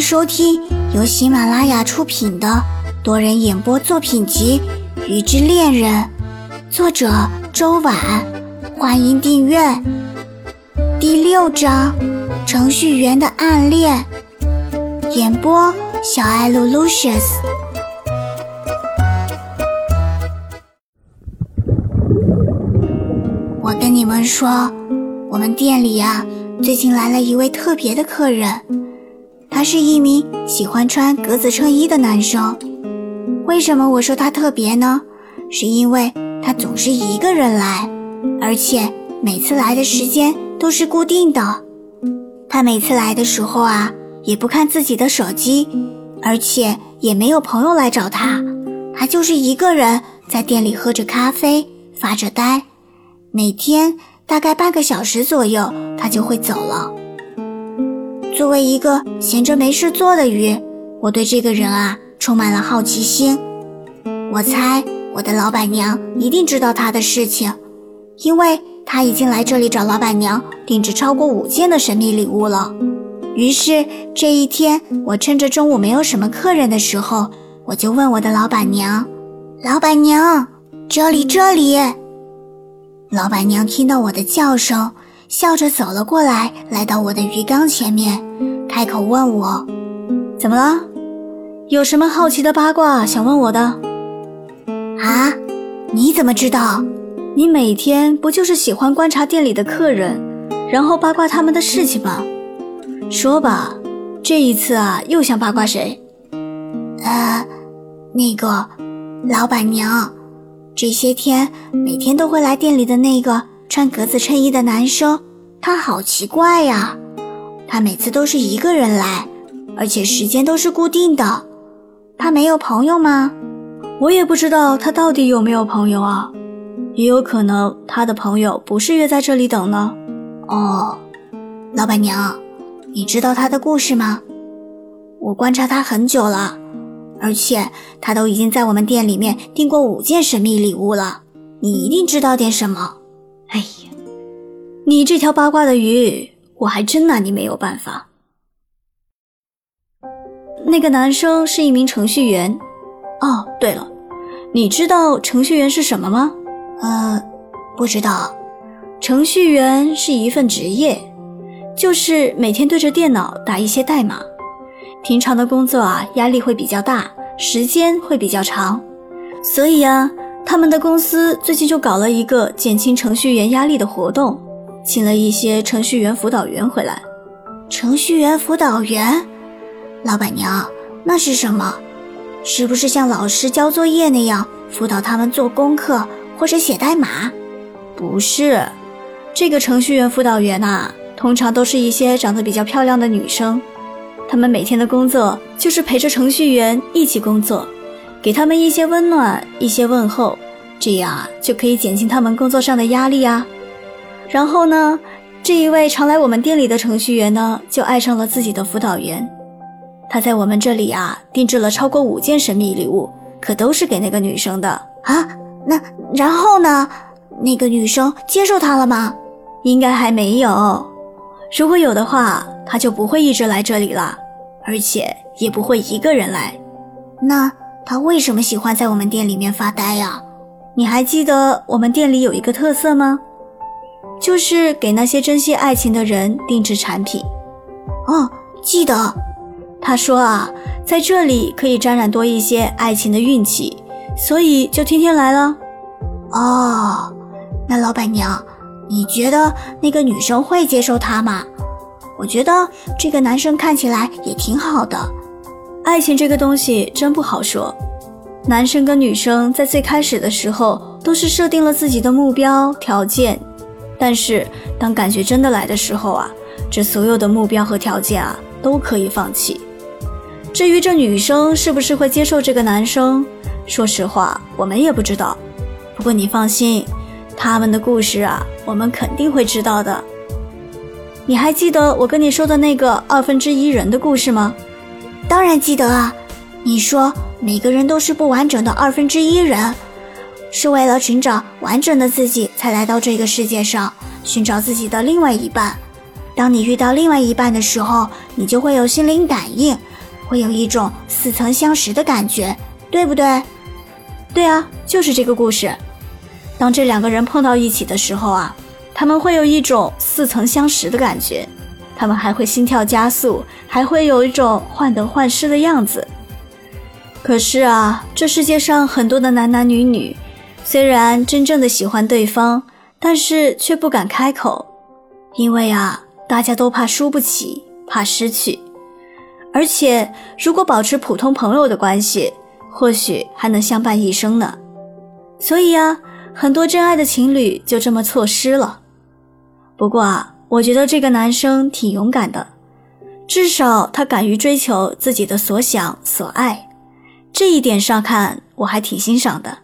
收听由喜马拉雅出品的多人演播作品集《鱼之恋人》，作者周婉。欢迎订阅。第六章：程序员的暗恋。演播：小爱露 Lucius。我跟你们说，我们店里呀，最近来了一位特别的客人。他是一名喜欢穿格子衬衣的男生。为什么我说他特别呢？是因为他总是一个人来，而且每次来的时间都是固定的。他每次来的时候啊，也不看自己的手机，而且也没有朋友来找他，他就是一个人在店里喝着咖啡，发着呆。每天大概半个小时左右，他就会走了。作为一个闲着没事做的鱼，我对这个人啊充满了好奇心。我猜我的老板娘一定知道他的事情，因为他已经来这里找老板娘定制超过五件的神秘礼物了。于是这一天，我趁着中午没有什么客人的时候，我就问我的老板娘：“老板娘，这里这里。”老板娘听到我的叫声。笑着走了过来，来到我的鱼缸前面，开口问我：“怎么了？有什么好奇的八卦想问我的？”啊，你怎么知道？你每天不就是喜欢观察店里的客人，然后八卦他们的事情吗？说吧，这一次啊，又想八卦谁？呃，那个老板娘，这些天每天都会来店里的那个。穿格子衬衣的男生，他好奇怪呀！他每次都是一个人来，而且时间都是固定的。他没有朋友吗？我也不知道他到底有没有朋友啊。也有可能他的朋友不是约在这里等呢。哦，老板娘，你知道他的故事吗？我观察他很久了，而且他都已经在我们店里面订过五件神秘礼物了。你一定知道点什么。哎呀，你这条八卦的鱼，我还真拿你没有办法。那个男生是一名程序员。哦，对了，你知道程序员是什么吗？呃，不知道。程序员是一份职业，就是每天对着电脑打一些代码。平常的工作啊，压力会比较大，时间会比较长，所以啊。他们的公司最近就搞了一个减轻程序员压力的活动，请了一些程序员辅导员回来。程序员辅导员，老板娘，那是什么？是不是像老师交作业那样辅导他们做功课或者写代码？不是，这个程序员辅导员呐，通常都是一些长得比较漂亮的女生，她们每天的工作就是陪着程序员一起工作。给他们一些温暖，一些问候，这样就可以减轻他们工作上的压力啊。然后呢，这一位常来我们店里的程序员呢，就爱上了自己的辅导员。他在我们这里啊，定制了超过五件神秘礼物，可都是给那个女生的啊。那然后呢？那个女生接受他了吗？应该还没有。如果有的话，他就不会一直来这里了，而且也不会一个人来。那。他为什么喜欢在我们店里面发呆呀？你还记得我们店里有一个特色吗？就是给那些珍惜爱情的人定制产品。哦，记得。他说啊，在这里可以沾染多一些爱情的运气，所以就天天来了。哦，那老板娘，你觉得那个女生会接受他吗？我觉得这个男生看起来也挺好的。爱情这个东西真不好说，男生跟女生在最开始的时候都是设定了自己的目标条件，但是当感觉真的来的时候啊，这所有的目标和条件啊都可以放弃。至于这女生是不是会接受这个男生，说实话我们也不知道。不过你放心，他们的故事啊，我们肯定会知道的。你还记得我跟你说的那个二分之一人的故事吗？当然记得啊！你说每个人都是不完整的二分之一人，是为了寻找完整的自己才来到这个世界上，寻找自己的另外一半。当你遇到另外一半的时候，你就会有心灵感应，会有一种似曾相识的感觉，对不对？对啊，就是这个故事。当这两个人碰到一起的时候啊，他们会有一种似曾相识的感觉，他们还会心跳加速，还会有一种患得患失的样子。可是啊，这世界上很多的男男女女，虽然真正的喜欢对方，但是却不敢开口，因为啊，大家都怕输不起，怕失去。而且，如果保持普通朋友的关系，或许还能相伴一生呢。所以啊，很多真爱的情侣就这么错失了。不过啊，我觉得这个男生挺勇敢的，至少他敢于追求自己的所想所爱。这一点上看，我还挺欣赏的。